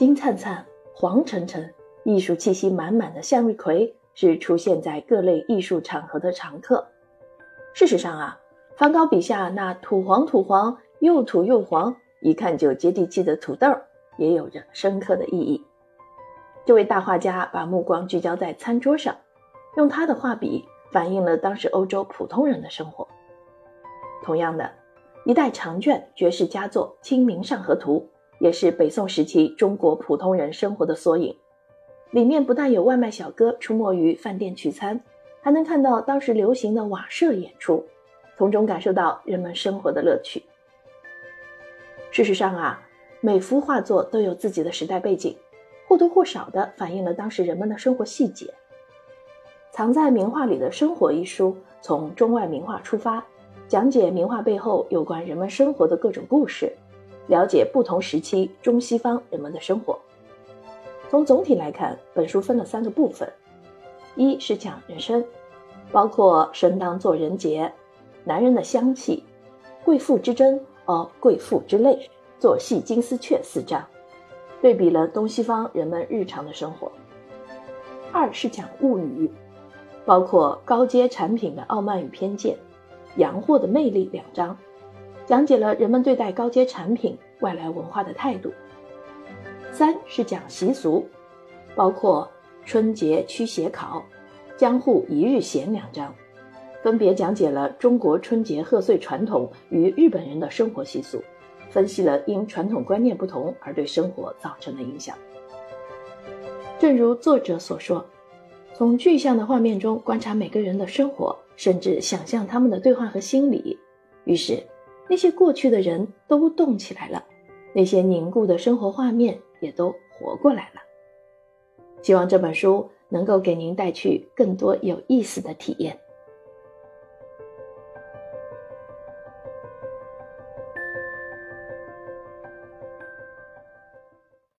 金灿灿、黄澄澄、艺术气息满满的向日葵是出现在各类艺术场合的常客。事实上啊，梵高笔下那土黄土黄、又土又黄，一看就接地气的土豆，也有着深刻的意义。这位大画家把目光聚焦在餐桌上，用他的画笔反映了当时欧洲普通人的生活。同样的，一代长卷绝世佳作《清明上河图》也是北宋时期中国普通人生活的缩影。里面不但有外卖小哥出没于饭店取餐，还能看到当时流行的瓦舍演出，从中感受到人们生活的乐趣。事实上啊，每幅画作都有自己的时代背景，或多或少地反映了当时人们的生活细节。藏在名画里的生活一书，从中外名画出发。讲解名画背后有关人们生活的各种故事，了解不同时期中西方人们的生活。从总体来看，本书分了三个部分：一是讲人生，包括生当作人杰、男人的香气、贵妇之争哦，贵妇之泪、做戏金丝雀四章，对比了东西方人们日常的生活；二是讲物语，包括高阶产品的傲慢与偏见。洋货的魅力两章，讲解了人们对待高阶产品、外来文化的态度。三是讲习俗，包括春节驱邪考、江户一日闲两章，分别讲解了中国春节贺岁传统与日本人的生活习俗，分析了因传统观念不同而对生活造成的影响。正如作者所说，从具象的画面中观察每个人的生活。甚至想象他们的对话和心理，于是那些过去的人都动起来了，那些凝固的生活画面也都活过来了。希望这本书能够给您带去更多有意思的体验。